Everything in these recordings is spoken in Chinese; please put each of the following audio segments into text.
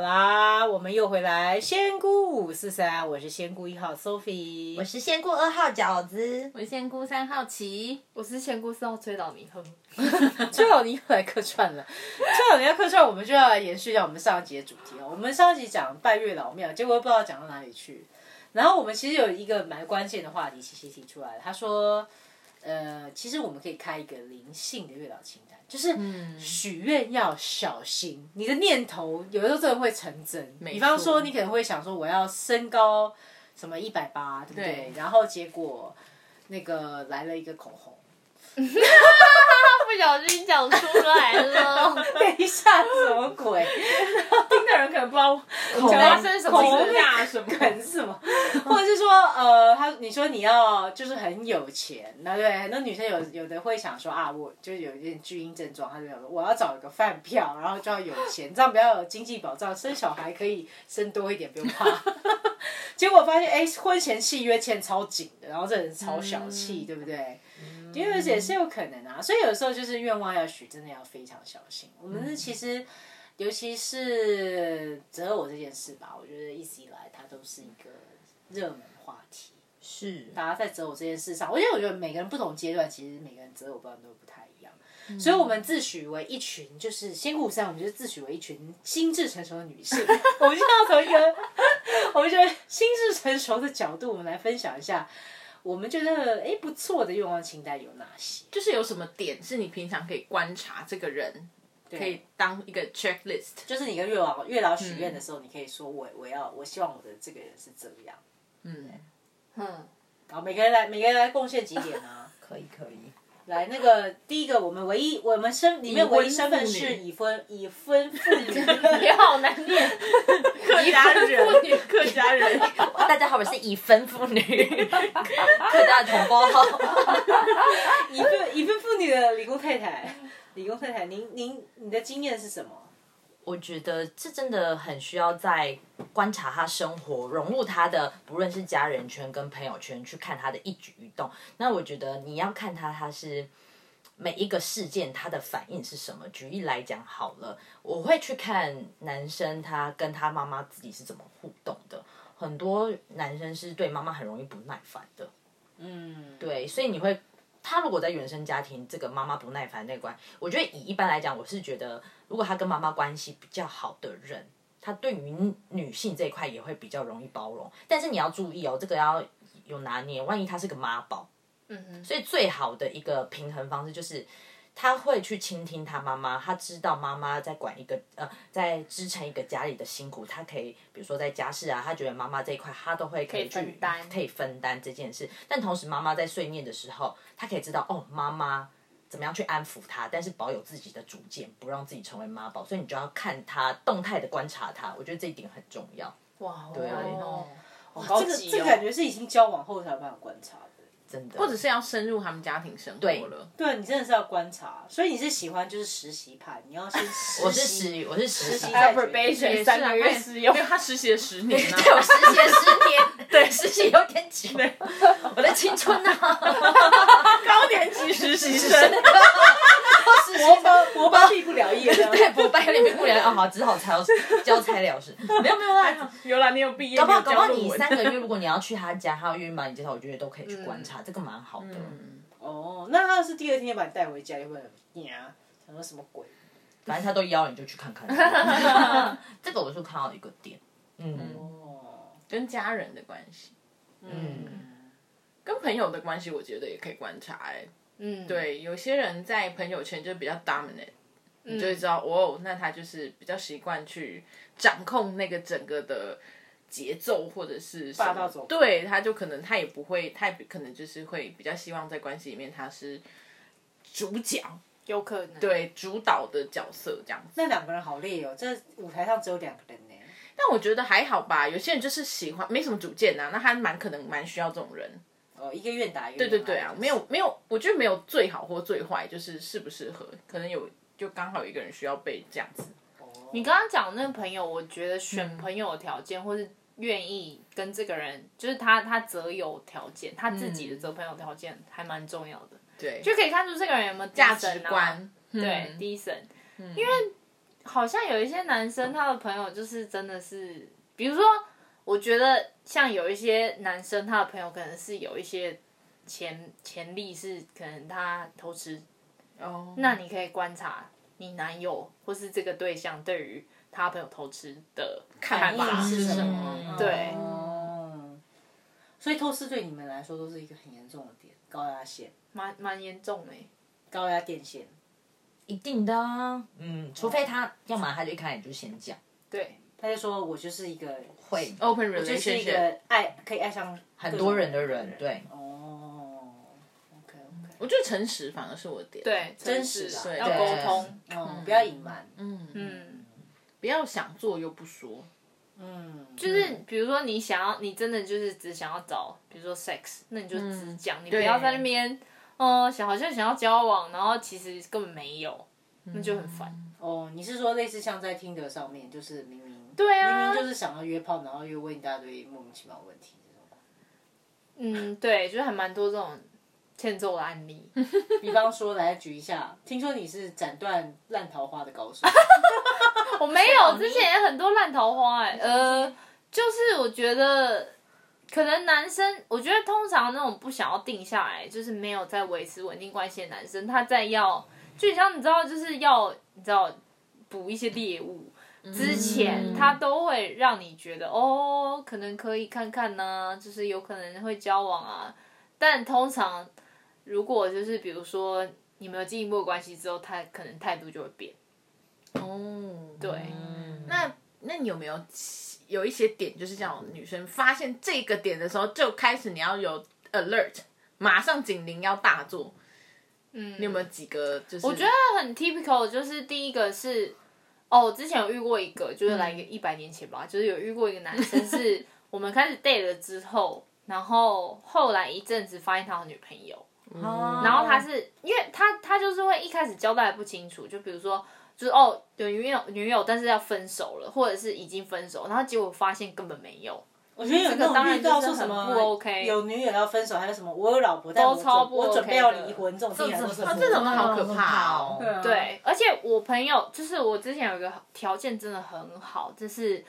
好啦，我们又回来，仙姑五四三，我是仙姑一号 Sophie，我是仙姑二号饺子，我是仙姑三号琪，我是仙姑四号崔老尼赫。崔老尼又来客串了，崔老尼要客串，我们就要来延续一下我们上一集的主题哦。我们上一集讲拜月老庙，结果不知道讲到哪里去。然后我们其实有一个蛮关键的话题，琪琪提出来了，他说，呃，其实我们可以开一个灵性的月老清单，就是许愿要小心，你的念头有的时候真的会成真。比方说，你可能会想说我要身高什么一百八，对不对？然后结果那个来了一个口红。不小心讲出来了，等一下什么鬼？听的人可能不知道发生什么惊讶什么，什么？或者是说，呃，他你说你要就是很有钱，那对很多女生有有的会想说啊，我就有一点巨婴症状，他就想说我要找一个饭票，然后就要有钱，这样比较有经济保障，生小孩可以生多一点，不用怕。结果发现，哎，婚前契约签超紧的，然后这人超小气，对不对？因为也是有可能啊，所以有时候就是愿望要许，真的要非常小心。我们其实，尤其是择偶这件事吧，我觉得一直以来它都是一个热门话题。是，大家在择偶这件事上，而且我觉得每个人不同阶段，其实每个人择偶标准都不太一样。所以我们自诩为一群，就是仙姑山，我们就自诩为一群心智成熟的女性。我们就要从一个，我们觉得心智成熟的角度，我们来分享一下。我们觉得哎不错的愿望清单有哪些？就是有什么点是你平常可以观察这个人，可以当一个 checklist。就是你跟月老月老许愿的时候，你可以说我我要我希望我的这个人是这样。嗯嗯，好，每个人来每个人来贡献几点啊？可 以可以。来，那个第一个，我们唯一我们身里面唯一身份是已婚已婚妇女，你 好难念，客家人，客家人，大家好，我是已婚妇女，客家同胞。好，已婚已婚妇女的理工太太，理工太太，您您你的经验是什么？我觉得这真的很需要在观察他生活，融入他的不论是家人圈跟朋友圈，去看他的一举一动。那我觉得你要看他，他是每一个事件他的反应是什么。举例来讲好了，我会去看男生他跟他妈妈自己是怎么互动的。很多男生是对妈妈很容易不耐烦的，嗯，对，所以你会。他如果在原生家庭，这个妈妈不耐烦那关，我觉得以一般来讲，我是觉得，如果他跟妈妈关系比较好的人，他对于女性这一块也会比较容易包容。但是你要注意哦，这个要有拿捏，万一他是个妈宝，嗯哼，所以最好的一个平衡方式就是。他会去倾听他妈妈，他知道妈妈在管一个呃，在支撑一个家里的辛苦，他可以比如说在家事啊，他觉得妈妈这一块他都会可以去分担，可以分担这件事。但同时妈妈在碎念的时候，他可以知道哦，妈妈怎么样去安抚他，但是保有自己的主见，不让自己成为妈宝。所以你就要看他动态的观察他，我觉得这一点很重要。哇，对哦，哇，这个这个感觉是已经交往后才有办法观察。真的，或者是要深入他们家庭生活了。对，你真的是要观察，所以你是喜欢就是实习派，你要先实习。我是实，我是实习在 probation 三个月试用，因为他实习了十年啊。对，我实习了十年，对，实习有点久。我的青春啊，高年级实习生。活包活包毕不了业，对，活包有点毕不了业，哦，好，只好才要交差了事。没有没有啦，有啦，你有毕业。搞不好搞不好你三个月，如果你要去他家，他愿意把你介绍，我觉得都可以去观察，这个蛮好的。哦，那他是第二天把你带回家，会不会呀？想说什么鬼？反正他都邀你就去看看。这个我是看到一个点，嗯，跟家人的关系，嗯，跟朋友的关系，我觉得也可以观察，哎。嗯，对，有些人在朋友圈就比较 dominant，你就会知道哦，那他就是比较习惯去掌控那个整个的节奏，或者是霸道总对，他就可能他也不会太可能就是会比较希望在关系里面他是主角，有可能对主导的角色这样子。那两个人好累哦，这舞台上只有两个人呢。但我觉得还好吧，有些人就是喜欢没什么主见呐，那他蛮可能蛮需要这种人。哦，一个愿打一个对对对啊，没有没有，我觉得没有最好或最坏，就是适不适合，可能有就刚好有一个人需要被这样子。你刚刚讲那个朋友，我觉得选朋友的条件，或是愿意跟这个人，就是他他择友条件，他自己的择朋友条件还蛮重要的。对，就可以看出这个人有没有价值观，对，低神，因为好像有一些男生他的朋友就是真的是，比如说，我觉得像有一些男生他的朋友可能是有一些潜潜力是可能他偷吃，哦，那你可以观察你男友或是这个对象对于他朋友偷吃的看法是什什么嗯对哦，所以偷吃对你们来说都是一个很严重的点，高压线、蛮蛮严重的欸。高压电线。一定的啊，嗯，除非他要么他就一开始就先讲，对，他就说我就是一个，会 open 就是一 relationship，个爱可以爱上很多人的人，对，哦，OK OK，我觉得诚实反而是我的点，，对，真实啊实要对。沟通。嗯，不要隐瞒，嗯，嗯，不要想做又不说，嗯，就是比如说你想要，你真的就是只想要找，比如说 sex，那你就只讲，你不对。要在那边，哦，想好像想要交往，然后其实根本没有，那就很烦。哦，你是说类似像在听得上面，就是明明对啊明明就是想要约炮，然后又问一大堆莫名其妙的问题这种。嗯，对，就是还蛮多这种欠揍的案例。比方说，来举一下，听说你是斩断烂桃花的高手，我没有，之前也很多烂桃花 哎、呃，就是我觉得可能男生，我觉得通常那种不想要定下来，就是没有在维持稳定关系的男生，他在要，就像你知道，就是要你知道补一些猎物。之前他都会让你觉得哦，可能可以看看呢、就是有可能会交往啊。但通常如果就是比如说你们有进一步的关系之后，他可能态度就会变。哦，对，那那你有没有有一些点，就是这样，女生发现这个点的时候，就开始你要有 alert，马上警铃要大作。嗯，你有没有几个？就是我觉得很 typical，就是第一个是，哦，我之前有遇过一个，就是来一个一百年前吧，就是有遇过一个男生，是我们开始 date 了之后，然后后来一阵子发现他有女朋友，然然后他是因为他他就是会一开始交代不清楚，就比如说就是哦有女友女友，但是要分手了，或者是已经分手，然后结果发现根本没有，我觉得有那种这个当然遇到就是说什么不 OK 有女友要分手，还有什么我有老婆，但我准超不我准备要的离婚，这种听起来都是这这种好可怕哦对，而且我朋友就是我之前有一个条件真的很好，就是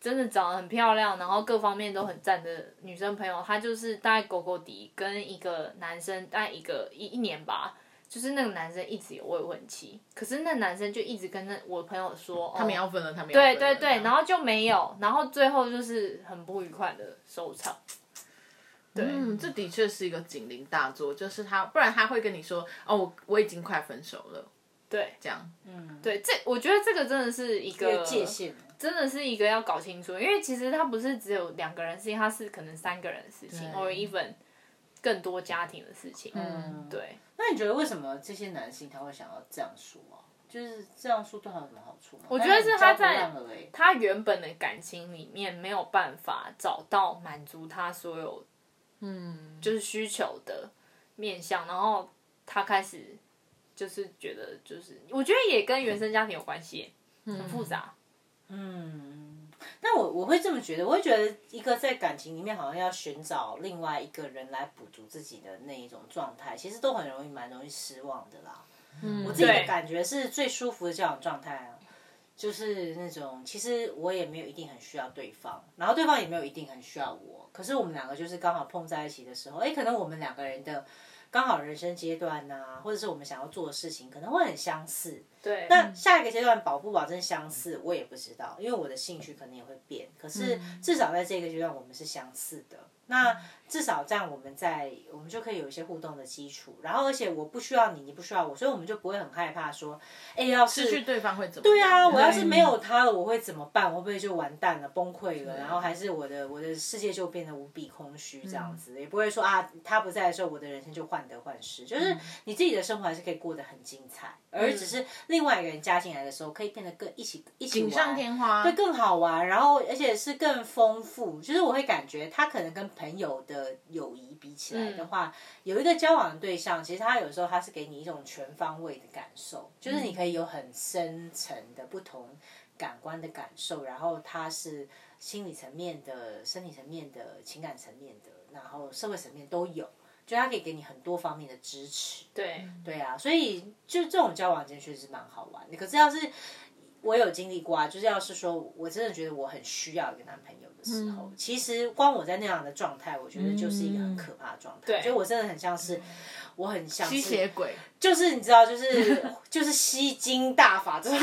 真的长得很漂亮，然后各方面都很赞的女生朋友，她就是大概狗狗迪跟一个男生大概一个一一年吧，就是那个男生一直有未婚妻，可是那男生就一直跟那我朋友说，他们哦要分了，他们要分了对对对，然后后就没有，然后最后就是很不愉快的收场。对，嗯，这的确是一个警铃大作，就是他，不然他会跟你说，哦，我我已经快分手了，对这样。嗯对，这我觉得这个真的是一一个个界限。真的是一个要搞清楚，因为其实他不是只有两个人的事情，他是可能三个人的事情，或者 even 更多家庭的事情。嗯对，那你觉得为什么这些男性他会想要这样说啊？就是这样说对他有什么好处吗？我觉得是他在。他原本的感情里面没有办法找到满足他所有嗯，就是需求的面向，然后他开始就是觉得就是，我觉得也跟原生家庭有关系，很复杂。嗯，但我我会这么觉得，我会觉得一个在感情里面好像要寻找另外一个人来补足自己的那一种状态，其实都很容易蛮容易失望的啦。嗯我自己的感觉是最舒服的这种状态啊，就是那种其实我也没有一定很需要对方，然后对方也没有一定很需要我，可是我们两个就是刚好碰在一起的时候，哎，可能我们两个人的刚好人生阶段呐、或者是我们想要做的事情，可能会很相似。对，那下一个阶段保不保证相似，我也不知道，因为我的兴趣可能也会变。可是至少在这个阶段，我们是相似的。那至少这样，我们在我们就可以有一些互动的基础。然后，而且我不需要你，你不需要我，所以我们就不会很害怕说，哎，要是失去对方会怎么对啊，我要是没有他了，我会怎么办？我会不会就完蛋了、崩溃了？然后还是我的我的世界就变得无比空虚这样子，也不会说啊，他不在的时候，我的人生就患得患失。就是你自己的生活还是可以过得很精彩，而只是另外一个人加进来的时候，可以变得更一起一起锦上添花，对更好玩，然后而且是更丰富。就是我会感觉他可能跟朋友的友谊比起来的话，有一个交往的对象，其实他有时候他是给你一种全方位的感受，就是你可以有很深层的不同感官的感受，然后他是心理层面的、生理层面的、情感层面的，然后社会层面都有。就他可以给你很多方面的支持，对，对啊，所以就这种交往间确实是蛮好玩的。可是要是我有经历过啊，就是要是说我真的觉得我很需要一个男朋友的时候，其实光我在那样的状态，我觉得就是一个很可怕的状态。对。就我真的很像是，我很像吸血鬼，就是你知道，就是 就是吸金大法这种。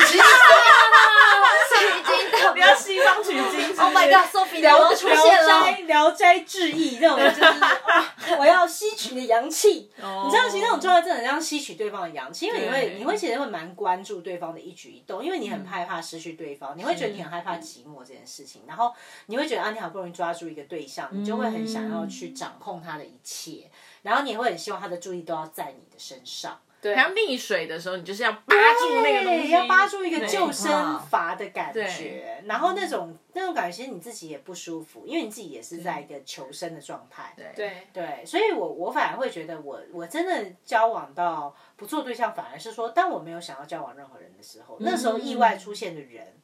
已经到不要西方取经。Oh my god，Sophie 聊聊出现斋了。聊斋志异那种，就是啊，我要吸取你的阳气。你知道，其实那种状态真的很像吸取对方的阳气，因为你会你会其实会蛮关注对方的一举一动，因为你很害怕失去对方，你会觉得你很害怕寂寞这件事情，然后你会觉得啊，你好不容易抓住一个对象，你就会很想要去掌控他的一切，然后你也会很希望他的注意都要在你的身上。对，还要溺水的时候，你就是要扒住那个东西，对要扒住一个救生筏的感觉，然后那种那种感觉，其实你自己也不舒服，因为你自己也是在一个求生的状态。对对对，所以我我反而会觉得我我真的交往到不做对象，反而是说，当我没有想要交往任何人的时候，那时候意外出现的人。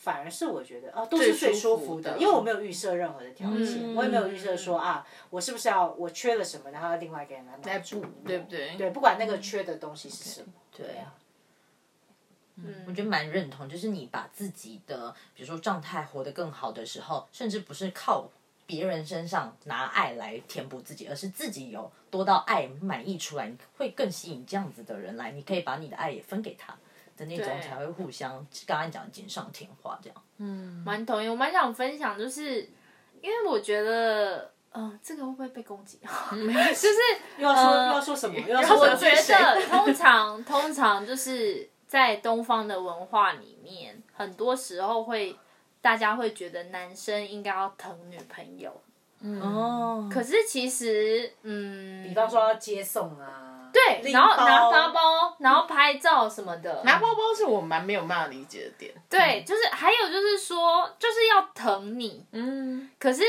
反而是我觉得哦，都是最舒服的，因为我没有预设任何的条件，嗯我也没有预设说啊，我是不是要我缺了什么，然后要另外给人来补，对不对？对，不管那个缺的东西是什么，对啊。嗯，我觉得蛮认同，就是你把自己的，比如说状态活得更好的时候，甚至不是靠别人身上拿爱来填补自己，而是自己有多到爱满溢出来，你会更吸引这样子的人来，你可以把你的爱也分给他的那种，对才会互相刚刚讲的锦上添花这样。嗯蛮同意。我蛮想分享，就是因为我觉得，嗯、这个会不会被攻击？就是 又要说、呃又要说什么？又要说我什么？觉得通常通常就是在东方的文化里面，很多时候会大家会觉得男生应该要疼女朋友，哦，可是其实，嗯，比方说要接送啊，对，然后拿包然后拍照什么的，拿包包是我蛮没有办法理解的点。对，就是还有就是说，就是要疼你，嗯，可是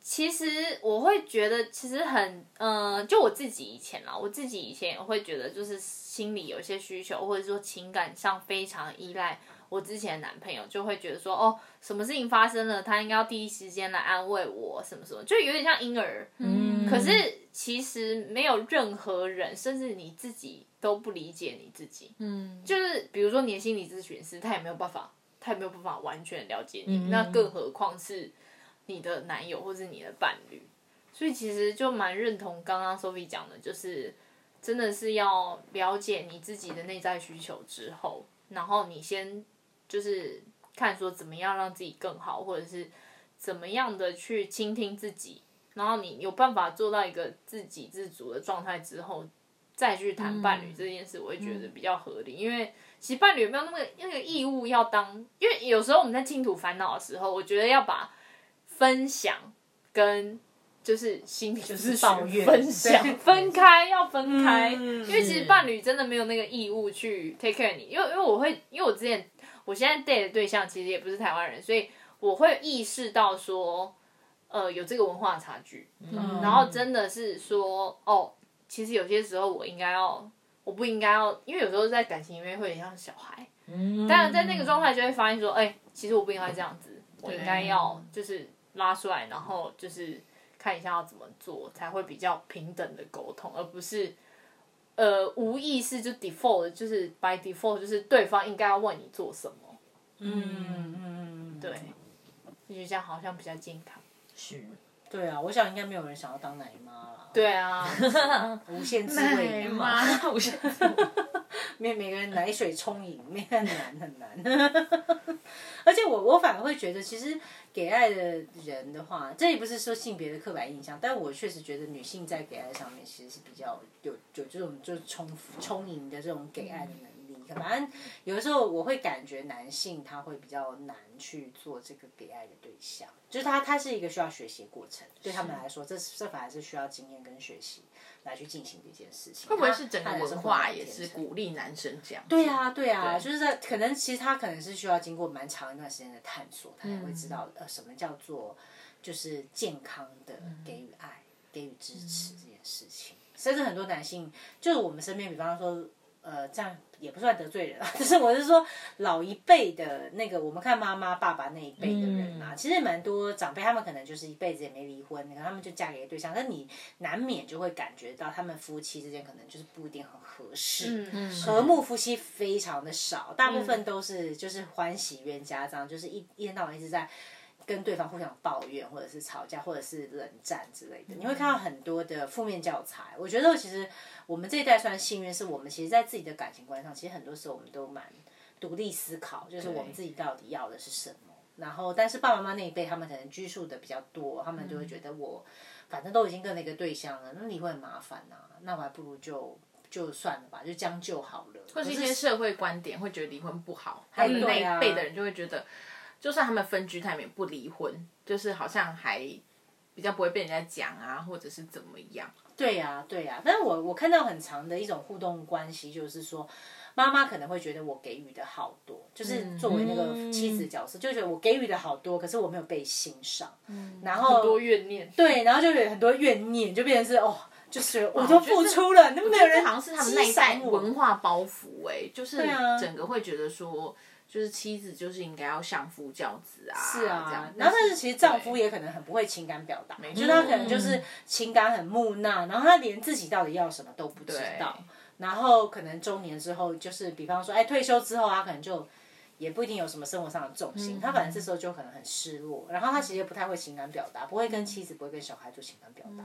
其实我会觉得，其实很，呃，就我自己以前啦，我自己以前也会觉得，就是心里有一些需求，或者说情感上非常依赖我之前的男朋友，就会觉得说，哦，什么事情发生了，他应该要第一时间来安慰我，什么什么，就有点像婴儿。嗯可是其实没有任何人，甚至你自己都不理解你自己。嗯，就是比如说你的心理咨询师，他也没有办法，他也没有办法完全了解你，嗯那更何况是你的男友或是你的伴侣。所以其实就蛮认同刚刚 Sophie 讲的，就是真的是要了解你自己的内在需求之后，然后你先就是看说怎么样让自己更好，或者是怎么样的去倾听自己，然后你有办法做到一个自给自足的状态之后，再去谈伴侣这件事，我会觉得比较合理，因为其实伴侣有没有那么那个义务要当，因为有时候我们在倾吐烦恼的时候，我觉得要把分享跟就是心理就是抱怨分享分开，要分开，嗯因为其实伴侣真的没有那个义务去 take care 你，因为因为我会，因为我之前我现在 date 的对象其实也不是台湾人，所以我会意识到说，呃，有这个文化差距，嗯然后真的是说，哦，其实有些时候我应该要，我不应该要，因为有时候在感情里面会很像小孩，嗯。当然在那个状态就会发现说，哎、其实我不应该这样子，我应该要就是拉出来，然后就是看一下要怎么做，才会比较平等的沟通，而不是呃无意识就 default 就是 by default 就是对方应该要问你做什么，嗯嗯嗯，对，就觉得这样好像比较健康。是对啊，我想应该没有人想要当奶妈啦，对啊，无限滋味奶嘛，妈，不是每每个人奶水充盈，没很难很难。而且我我反而会觉得，其实给爱的人的话，这也不是说性别的刻板印象，但我确实觉得女性在给爱上面其实是比较有有这种就是充充盈的这种给爱的能力。反正有的时候我会感觉男性他会比较难去做这个给爱的对象，就是他他是一个需要学习的过程，对他们来说，这这反而是需要经验跟学习来去进行的一件事情。会不会是整个文化也是鼓励男生这样？对啊，对啊，对就是在可能其实他可能是需要经过蛮长一段时间的探索，他才会知道、嗯呃什么叫做就是健康的给予爱、给予支持这件事情。甚至很多男性，就是我们身边，比方说。呃，这样也不算得罪人啊，就是我是说老一辈的那个，我们看妈妈、爸爸那一辈的人啊，其实蛮多长辈，他们可能就是一辈子也没离婚，可能他们就嫁给对象，但你难免就会感觉到他们夫妻之间可能就是不一定很合适，嗯和睦夫妻非常的少，大部分都是就是欢喜冤家这样，就是一一天到晚一直在。跟对方互相抱怨，或者是吵架，或者是冷战之类的，你会看到很多的负面教材。我觉得其实我们这一代算幸运，是我们其实，在自己的感情观上，其实很多时候我们都蛮独立思考，就是我们自己到底要的是什么。然后，但是爸爸妈妈那一辈，他们可能拘束的比较多，他们就会觉得我反正都已经跟了一个对象了，那离婚很麻烦呐、那我还不如就就算了吧，就将就好了。或是一些社会观点会觉得离婚不好，还有那一辈的人就会觉得，就算他们分居，他们也不离婚，就是好像还比较不会被人家讲啊，或者是怎么样。对呀、对呀、但是我我看到很长的一种互动关系，就是说，妈妈可能会觉得我给予的好多，就是作为那个妻子角色，就觉得我给予的好多，可是我没有被欣赏，然后很多怨念。对，然后就有很多怨念，就变成是哦，就是我都付出了，那没有人好像是他们那一代文化包袱哎、就是啊整个会觉得说，就是妻子就是应该要相夫教子啊，是这样啊，。然后但是其实丈夫也可能很不会情感表达，没就是他可能就是情感很木讷，然后他连自己到底要什么都不知道，然后可能中年之后，就是比方说，哎，退休之后，他可能就也不一定有什么生活上的重心，他反正这时候就可能很失落，然后他其实也不太会情感表达，不会跟妻子，不会跟小孩做情感表达，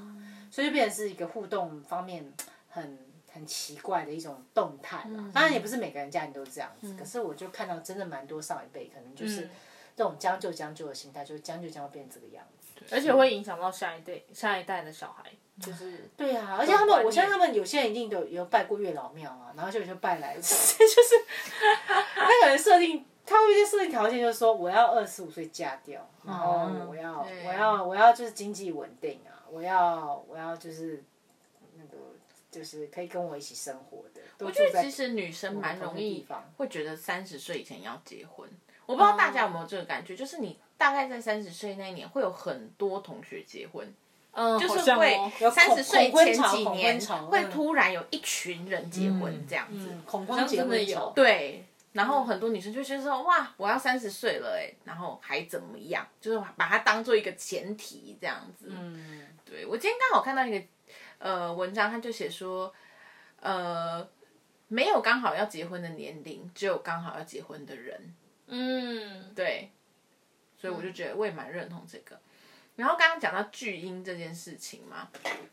所以就变成是一个互动方面很。很奇怪的一种动态啦，当然也不是每个人家庭都这样子，可是我就看到真的蛮多上一辈可能就是这种将就将就的心态，就是将就将就变成这个样子。而且会影响到下一代下一代的小孩，就是对啊，而且他们，我相信他们有些人一定都有有拜过月老庙啊，然后就有些拜来，就是他可能设定，他会有一些设定条件，就是说我要二十五岁嫁掉，然后我要对我要我要就是经济稳定啊，我要我要就是那个就是可以跟我一起生活的。我我觉得其实女生蛮容易会觉得三十岁以前要结婚。我不知道大家有没有这个感觉，就是你大概在三十岁那一年，会有很多同学结婚，嗯，就是会哦三十岁前几年会突然有一群人结婚这样子。嗯，恐慌真的有婚潮对，然后很多女生就觉得说，哇，我要三十岁了哎，然后还怎么样？就是把它当做一个前提这样子。嗯，对我今天刚好看到一个呃文章，他就写说，呃，没有刚好要结婚的年龄，只有刚好要结婚的人。嗯，对，所以我就觉得我也蛮认同这个。然后刚刚讲到巨婴这件事情嘛，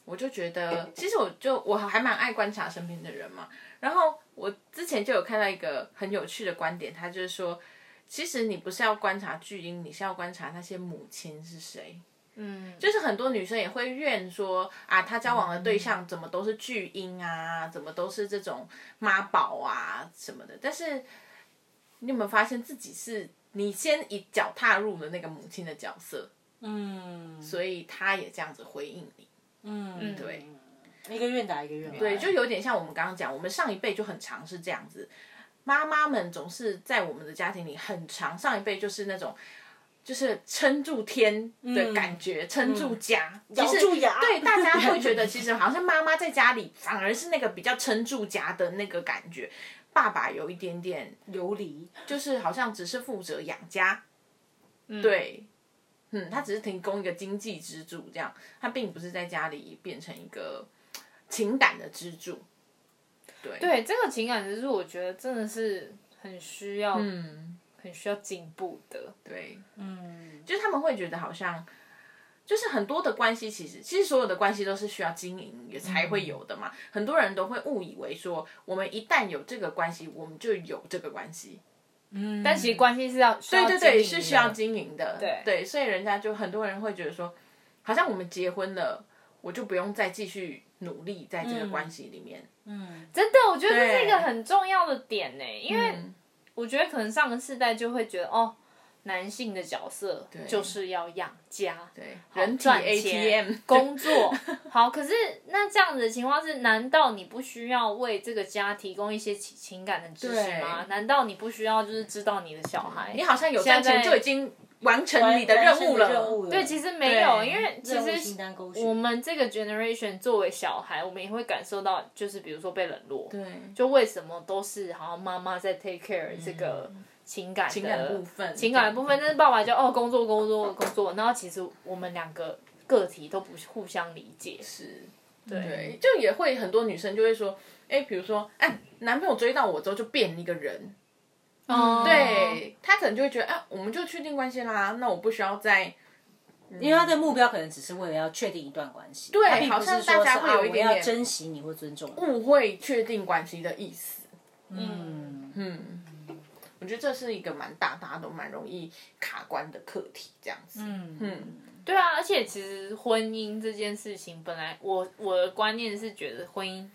我就觉得其实我就我还蛮爱观察身边的人嘛。然后我之前就有看到一个很有趣的观点，他就是说，其实你不是要观察巨婴，你是要观察那些母亲是谁。嗯，就是很多女生也会怨说啊，她交往的对象怎么都是巨婴啊，怎么都是这种妈宝啊什么的。但是你有没有发现自己是你先一脚踏入了那个母亲的角色，嗯所以她也这样子回应你。嗯，对，一个愿打一个愿挨，对，就有点像我们刚刚讲，我们上一辈就很常是这样子，妈妈们总是在我们的家庭里很长，上一辈就是那种。就是撑住天的感觉，撑住家，咬其实住牙。对大家会觉得，其实好像妈妈在家里反而是那个比较撑住家的那个感觉，爸爸有一点点游离，就是好像只是负责养家，对，嗯，他只是提供一个经济支柱，这样，他并不是在家里变成一个情感的支柱。对，对，这个情感支柱，我觉得真的是很需要，嗯，很需要进步的。对，嗯，就是他们会觉得好像。就是很多的关系，其实其实所有的关系都是需要经营也才会有的嘛。很多人都会误以为说，我们一旦有这个关系，我们就有这个关系。嗯，但其实关系是要需要对对对，是需要经营的。对对，所以人家就很多人会觉得说，好像我们结婚了，我就不用再继续努力在这个关系里面。嗯，真的，我觉得这是一个很重要的点呢，因为嗯我觉得可能上个世代就会觉得哦。男性的角色就是要养家，对，人体赚钱 ATM 工作好。可是那这样子的情况是，难道你不需要为这个家提供一些情情感的支持吗？对难道你不需要就是知道你的小孩？你好像有赚钱就已经完成你的任务了。任务了。对，其实没有，因为其实我们这个 generation 作为小孩，我们也会感受到，就是比如说被冷落，对，就为什么都是好像妈妈在 take care 这个情感的情感部分。情感的部分，但是爸爸就哦工作工作工作，然后其实我们两个个体都不互相理解，是，对。对，就也会很多女生就会说，哎，比如说，哎，男朋友追到我之后就变了一个人，哦，对他可能就会觉得，哎，我们就确定关系啦，那我不需要再。因为他的目标可能只是为了要确定一段关系，对好像说大家会有一点点珍惜你或尊重你。误会确定关系的意思。嗯，嗯，我觉得这是一个蛮大，大家都蛮容易卡关的课题，这样子。嗯嗯，对啊，而且其实婚姻这件事情，本来我我的观念是觉得婚姻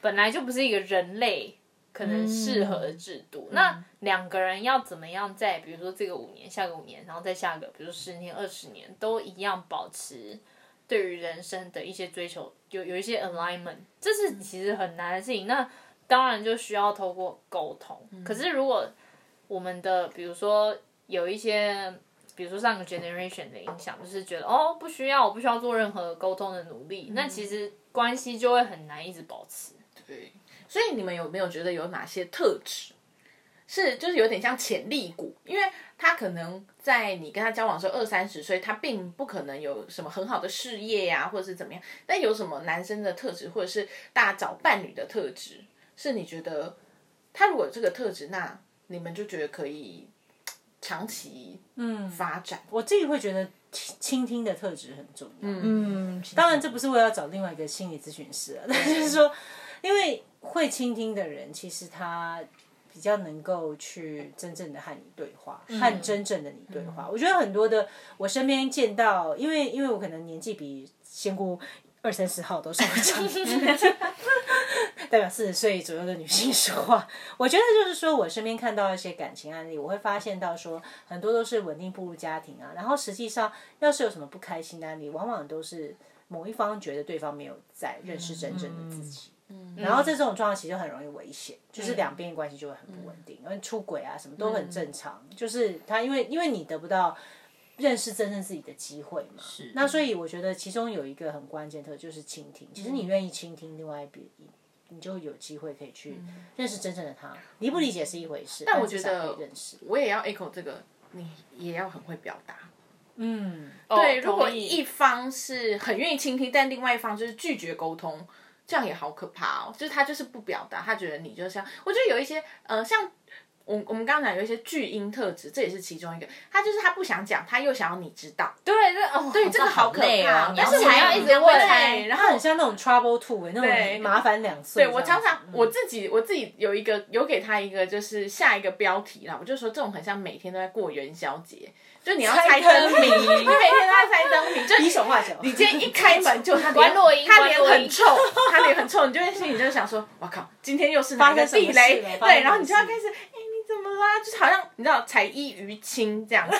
本来就不是一个人类可能适合的制度。那两个人要怎么样在，比如说这个五年、下个五年，然后再下个，比如说十年、二十年，都一样保持对于人生的一些追求，有有一些 alignment，这是其实很难的事情。那当然就需要透过沟通。可是如果我们的比如说有一些，比如说上个 generation 的影响，就是觉得哦不需要，我不需要做任何沟通的努力，那其实关系就会很难一直保持。对。所以你们有没有觉得有哪些特质是就是有点像潜力股？因为他可能在你跟他交往的时候二三十岁，他并不可能有什么很好的事业呀、或者是怎么样。但有什么男生的特质，或者是大家找伴侣的特质，是你觉得他如果有这个特质，那你们就觉得可以长期嗯发展？我自己会觉得倾倾听的特质很重要。嗯，当然，这不是为了找另外一个心理咨询师啊，但是说，因为会倾听的人，其实他比较能够去真正的和你对话，和真正的你对话。我觉得很多的我身边见到，因为因为我可能年纪比仙姑二三十号都稍微长，代表四十岁左右的女性说话。我觉得就是说我身边看到一些感情案例，我会发现到说很多都是稳定步入家庭啊，然后实际上要是有什么不开心的案例，往往都是某一方觉得对方没有在认识真正的自己。然后在这种状况其实就很容易危险，就是两边关系就会很不稳定，因为出轨啊什么都很正常。就是他因为因为你得不到认识真正自己的机会嘛，是那所以我觉得其中有一个很关键的就是倾听。其实你愿意倾听另外一边，你就有机会可以去认识真正的他。理不理解是一回事，但我觉得。我也要 echo 这个，你也要很会表达。嗯，对，哦如果一方是很愿意倾听，但另外一方就是拒绝沟通，这样也好可怕哦。就是他就是不表达，他觉得你就像，我觉得有一些呃，像我我们刚刚讲有一些巨婴特质，这也是其中一个。他就是他不想讲，他又想要你知道。对，这哦，对，这个好可累怕。哦但是我你要一直问对，然后很像那种 trouble two 哎那对种麻烦两岁。对我常常嗯我自己我自己有一个有给他一个就是下一个标题啦，我就说这种很像每天都在过元宵节，就你要猜灯谜，你每天都在猜灯谜，就比手画脚。你今天一开门就他脸他脸很臭，他脸很臭，你就会心里就想说，我靠，今天又是哪个 发生什么地雷对，然后你就要开始，哎，你怎么啦？就是好像你知道才艺于亲这样子，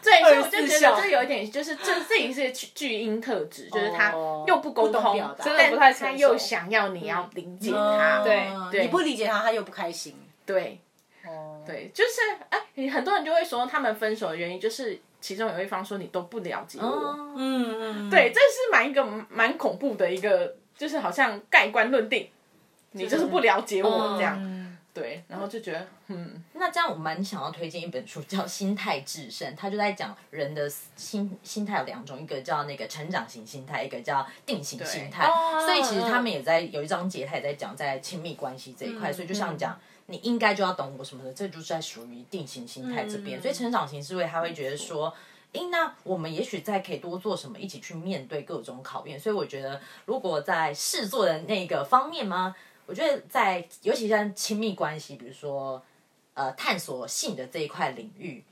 对，所以我就觉得这有一点就是这这也是巨巨婴特质，就是他哦又不沟通真的不太他又想要你要理解他，对。对。你不理解他，他又不开心。对。哦，对，就是哎，很多人就会说他们分手的原因就是其中有一方说你都不了解我，哦，嗯嗯，对，这是蛮一个蛮恐怖的一个，就是好像盖棺论定，你就是不了解我这样，嗯对，然后就觉得嗯，那这样我蛮想要推荐一本书，叫《心态制胜》，它就在讲人的心心态有两种，一个叫那个成长型心态，一个叫定型心态。哦所以其实他们也在有一章节，他也在讲在亲密关系这一块。所以就像讲，你应该就要懂我什么的，这就是在属于定型心态这边。所以成长型思维他会觉得说。诶，那我们也许再可以多做什么，一起去面对各种考验。所以我觉得，如果在试做的那个方面吗？我觉得在尤其在亲密关系，比如说呃探索性的这一块领域，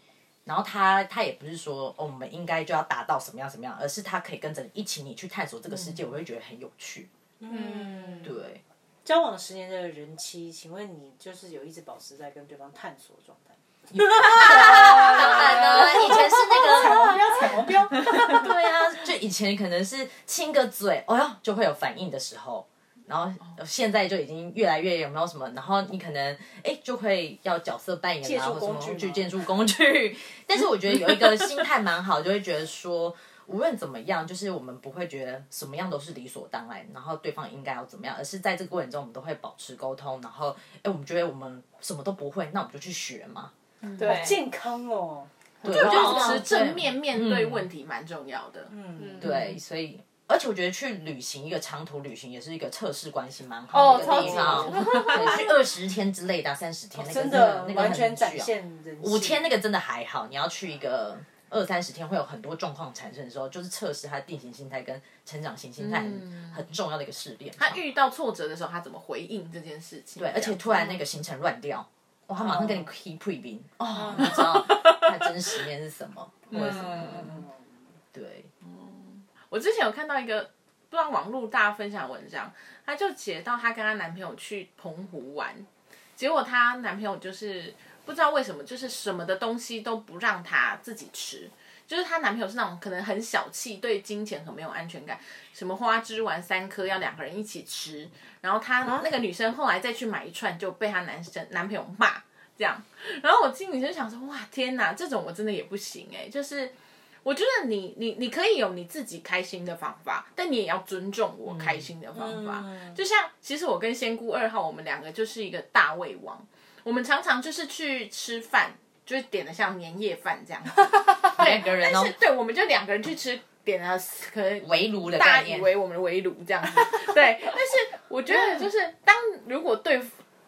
然后他他也不是说哦我们应该就要达到什么样什么样，而是他可以跟着你一起你去探索这个世界，我会觉得很有趣。嗯，对，交往十年的人妻，请问你就是有一直保持在跟对方探索状态？当然了，以前是那个 不要踩毛标。对啊，就以前可能是亲个嘴，哦哟就会有反应的时候。然后现在就已经越来越有没有什么，然后你可能哎就会要角色扮演啊，或什么工具吗去建筑工具。但是我觉得有一个心态蛮好，就会觉得说。无论怎么样，就是我们不会觉得什么样都是理所当然，然后对方应该要怎么样，而是在这个过程中，我们都会保持沟通。然后，哎，我们觉得我们什么都不会，那我们就去学嘛。对，健康哦。对，我觉得持正面面对问题蛮重要的。嗯，对，所以而且我觉得去旅行一个长途旅行也是一个测试关系蛮好的一个地方，哦对，去二十天之类的，三十天那个真的那个完全展现人。五天那个真的还好，你要去一个二三十天，会有很多状况产生的时候，就是测试他的定型心态跟成长型心态很、很重要的一个试炼。他遇到挫折的时候，他怎么回应这件事情？对，而且突然那个行程乱掉，哇，他马上跟你哦 keep pre 哦，你知道他真实面是什么，或者什么，嗯对，我之前有看到一个不知道网络大家分享的文章，她就写到她跟她男朋友去澎湖玩，结果她男朋友就是不知道为什么，就是什么的东西都不让她自己吃。就是她男朋友是那种可能很小气，对金钱很没有安全感，什么花枝丸三颗要两个人一起吃，然后她那个女生后来再去买一串，就被她男生男朋友骂这样，然后我心里就想说，哇天哪，这种我真的也不行哎、就是我觉得你你你可以有你自己开心的方法，但你也要尊重我开心的方法。嗯。就像其实我跟仙姑二号，我们两个就是一个大胃王，我们常常就是去吃饭，就是点的像年夜饭这样子，两个人哦。但是，对，我们就两个人去吃，点了可能围炉的大家以为我们的围炉这样子，对。但是我觉得就是当如果对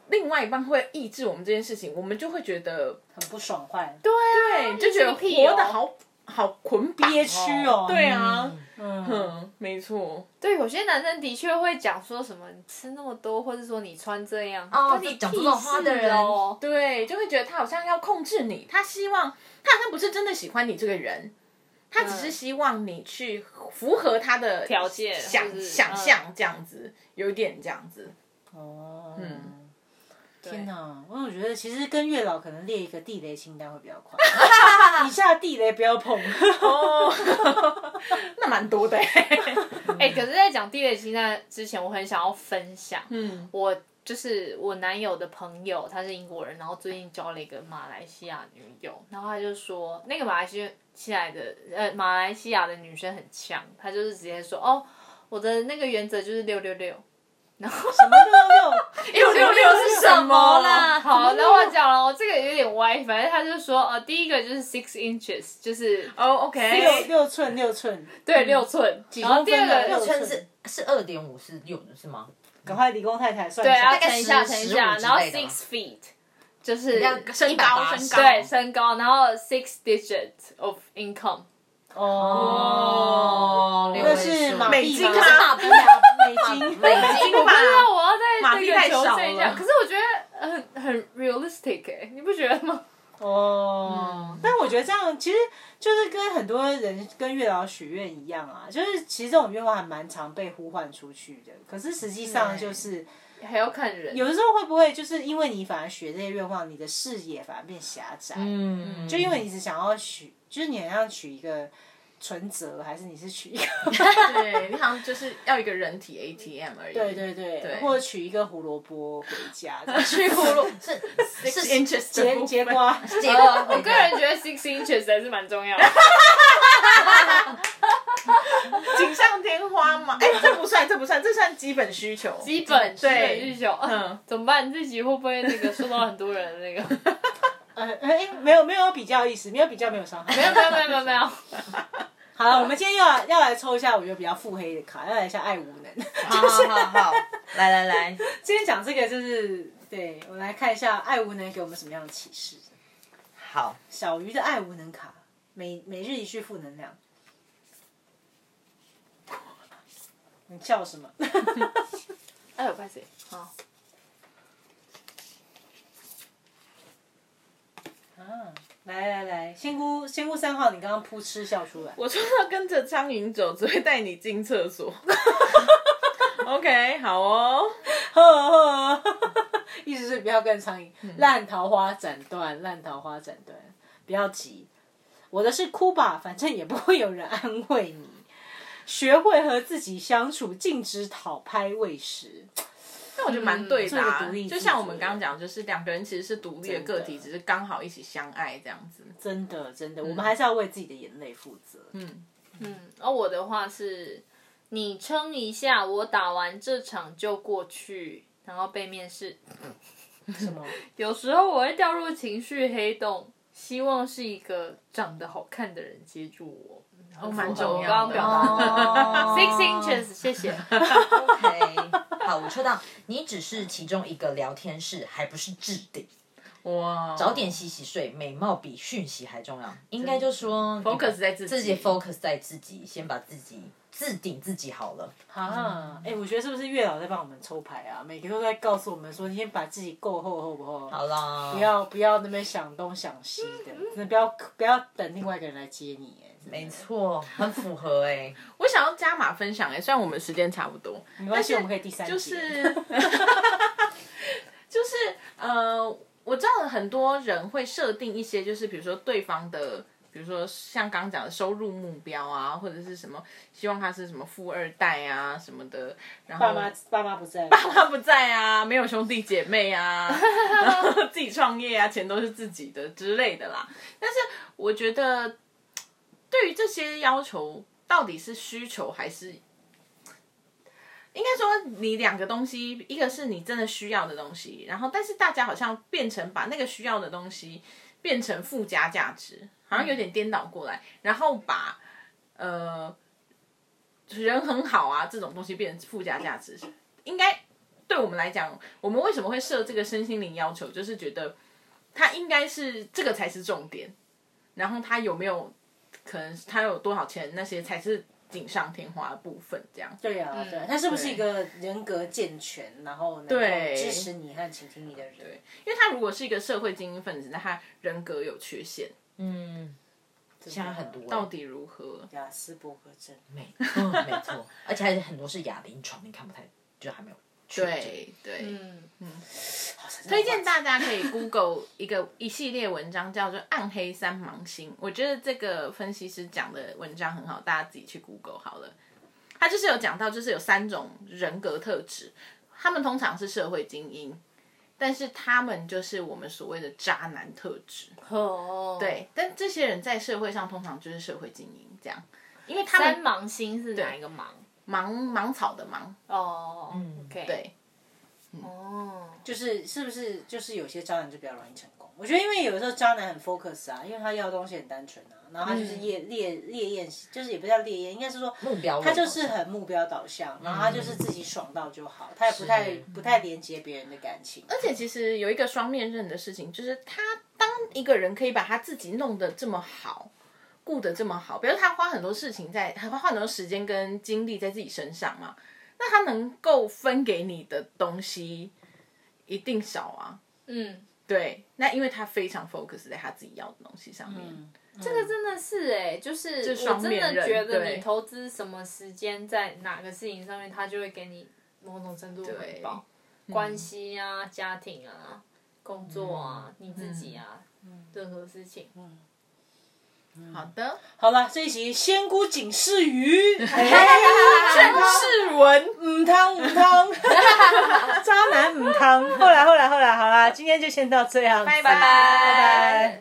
另外一半会抑制我们这件事情，我们就会觉得很不爽快，对啊，对，就觉得活得好好捆绑、憋屈哦。对啊，嗯，嗯，没错，对，有些男生的确会讲说什么你吃那么多，或者说你穿这样，哦你屁讲这种话的人哦。对，就会觉得他好像要控制你，他希望他好像不是真的喜欢你这个人，他只是希望你去符合他的条件想想象这样子，有一点这样子。哦，嗯天哪！我总觉得其实跟月老可能列一个地雷清单会比较快，以下地雷不要碰。哦，那蛮多的 欸。哎、可是，在讲地雷清单之前，我很想要分享，嗯，我就是我男友的朋友，他是英国人，然后最近交了一个马来西亚女友，然后他就说，那个马来西亚的呃马来西亚的女生很强，他就是直接说，哦，我的那个原则就是六六六，然后什么六六六 六六是什么啦？好，那我讲了，我这个有点歪，反正他就说，呃，第一个就是 six inches，就是哦，OK，六六寸六寸，对六寸，然后第二个六寸。是是二点五是六的是吗？赶快理工太太算一对，要下。概乘一下，乘一下，然后 six feet 就是身高身高。对身高，然后 six digits of income。哦，那是？美金吗？马币啊，美金，美金吧我要在马币那个求太少证一下，可是我觉得很很 realistic 哎，你不觉得吗？哦，但我觉得这样其实就是跟很多人跟月老许愿一样啊，就是其实这种愿望还蛮常被呼唤出去的，可是实际上就是还要看人，有的时候会不会就是因为你反而许这些愿望，你的视野反而变狭窄，嗯，就因为你只想要许，就是你好像取一个存折，还是你是取一个？对你好像就是要一个人体 ATM 而已。对对对，对或者取一个胡萝卜回家，取葫芦 是是 inches 的节部分节瓜。结呃果我个人觉得 six inches 还是蛮重要的。锦上添花嘛。哎，这不算，这不算，这算基本需求。基本基对本需求，嗯怎么办？自己会不会那个受到很多人的那个？呃，哎，没有没有比较意思，没有比较没有伤害。没有没有没有没有没有。好了，我们今天要要来抽一下，我觉得比较腹黑的卡，要来一下爱无能。好 好好好，来来来，今天讲这个就是，对我来看一下爱无能给我们什么样的启示。好，小鱼的爱无能卡，每每日一句负能量。你笑什么？哎呦，拍谁？好，啊，来来来，仙姑仙姑三号，你刚刚扑哧笑出来。我说要跟着苍蝇走，只会带你进厕所。OK，好哦。呵呵，意思是不要跟苍蝇，烂桃花斩断，烂桃花斩断，不要急。我的是哭吧，反正也不会有人安慰你。学会和自己相处，禁止讨拍喂食。但我觉得蛮对的、就像我们主刚刚讲，就是两个人其实是独立的个体，只是刚好一起相爱这样子。真的，真的，我们还是要为自己的眼泪负责。嗯，嗯，而我的话是，你撑一下，我打完这场就过去，然后被面试。什么？有时候我会掉入情绪黑洞，希望是一个长得好看的人接住我。哦，蛮重要的。刚刚表达哦 Six inches，谢谢。OK，好，我抽到你只是其中一个聊天室，还不是置顶。哇，早点洗洗睡，美貌比讯息还重要。应该就说 focus 在自己自己 focus 在自己，先把自己置顶自己好了。啊，哎、我觉得是不是月老在帮我们抽牌啊？每个都在告诉我们说，你先把自己够厚厚不厚？好啦，不要不要那边想东想西的，真的不要不要等另外一个人来接你，哎，没错，很符合哎、我想要加码分享哎、虽然我们时间差不多，没关系，我们可以第三集。就是就是呃，我知道很多人会设定一些，就是比如说对方的。比如说像刚刚讲的收入目标啊，或者是什么，希望他是什么富二代啊什么的，然后爸妈爸妈不在，爸妈不在啊，没有兄弟姐妹啊，然后自己创业啊，钱都是自己的之类的啦。但是我觉得，对于这些要求，到底是需求还是？应该说，你两个东西，一个是你真的需要的东西，然后但是大家好像变成把那个需要的东西变成附加价值，好像有点颠倒过来，然后把呃人很好啊这种东西变成附加价值，应该对我们来讲，我们为什么会设这个身心灵要求，就是觉得他应该是这个才是重点，然后他有没有可能他有多少钱，那些才是锦上添花的部分，这样。对啊，对啊，他是不是一个人格健全，然后能支持你和倾听你的人？对。因为他如果是一一个社会精英分子，那他人格有缺陷，嗯，现在很多。到底如何？雅斯伯格症，没错没错，而且还有很多是哑铃床，你看不太，就还没有确诊。对对，嗯，推荐大家可以 Google 一个一系列文章，叫做《暗黑三芒星》。我觉得这个分析师讲的文章很好，大家自己去 Google 好了。他就是有讲到，就是有三种人格特质，他们通常是社会精英，但是他们就是我们所谓的渣男特质。哦，对，但这些人在社会上通常就是社会精英这样，因为他们三芒星是哪一个芒？芒芒草的芒，哦，嗯对，哦，就是是不是就是有些渣男就比较容易成功？我觉得因为有的时候渣男很 focus 啊，因为他要的东西很单纯啊，然后他就是烈烈烈焰，就是也不叫烈焰，应该是说目标他就是很目标导向，然后他就是自己爽到就好，他也不太不太连接别人的感情。而且其实有一个双面刃的事情，就是他当一个人可以把他自己弄得这么好，顾得这么好，比如他花很多事情在，他花很多时间跟精力在自己身上嘛，那他能够分给你的东西一定少啊。嗯，对，那因为他非常 focus 在他自己要的东西上面。这个真的是哎，就是我真的觉得你投资什么时间在哪个事情上面，他就会给你某种程度的回报，关系啊、家庭啊、工作啊、你自己啊，任何事情。好的，好了，这一集仙姑警示鱼，郑世文。唔汤唔汤，渣男唔汤。后来后来后来，好啦，今天就先到这样子，拜拜拜拜。